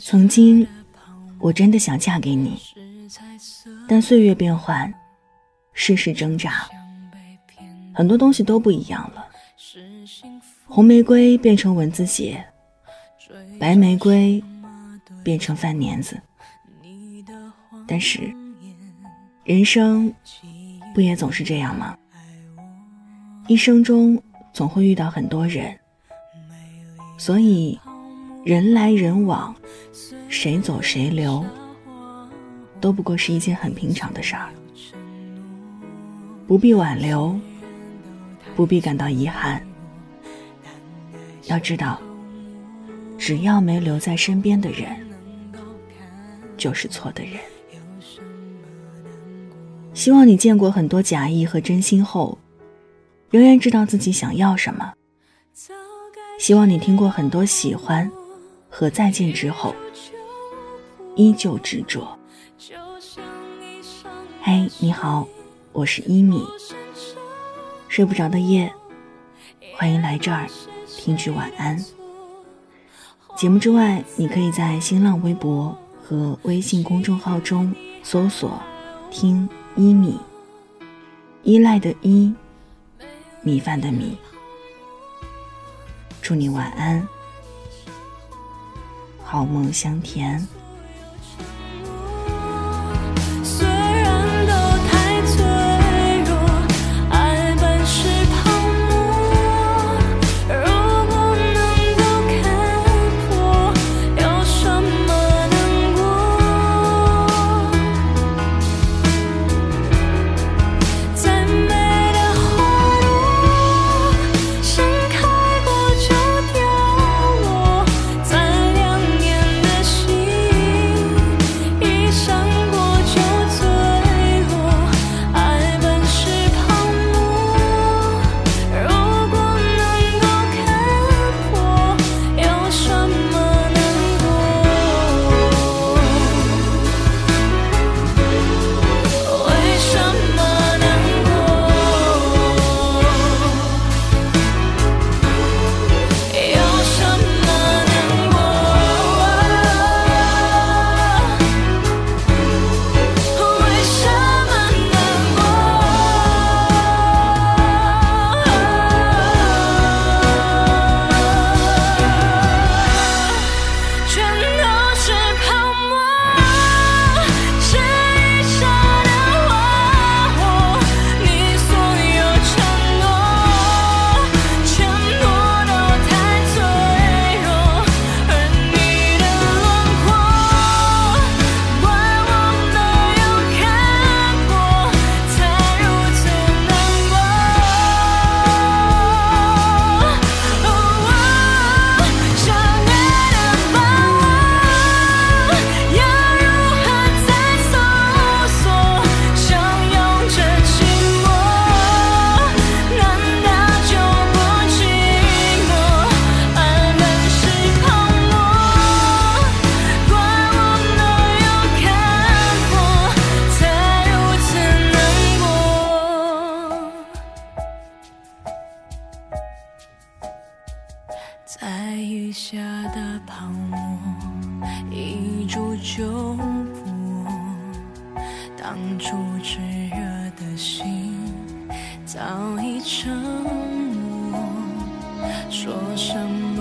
曾经，我真的想嫁给你，但岁月变幻，世事挣扎，很多东西都不一样了。红玫瑰变成蚊子血，白玫瑰变成饭粘子。但是，人生不也总是这样吗？一生中总会遇到很多人，所以人来人往，谁走谁留，都不过是一件很平常的事儿，不必挽留，不必感到遗憾。要知道，只要没留在身边的人，就是错的人。希望你见过很多假意和真心后，仍然知道自己想要什么。希望你听过很多喜欢和再见之后，依旧执着。嘿，你好，我是一米。睡不着的夜，欢迎来这儿听句晚安。节目之外，你可以在新浪微博和微信公众号中搜索“听”。依米，依赖的依，米饭的米。祝你晚安，好梦香甜。下的泡沫，一触就破。当初炽热的心早已沉默，说什么？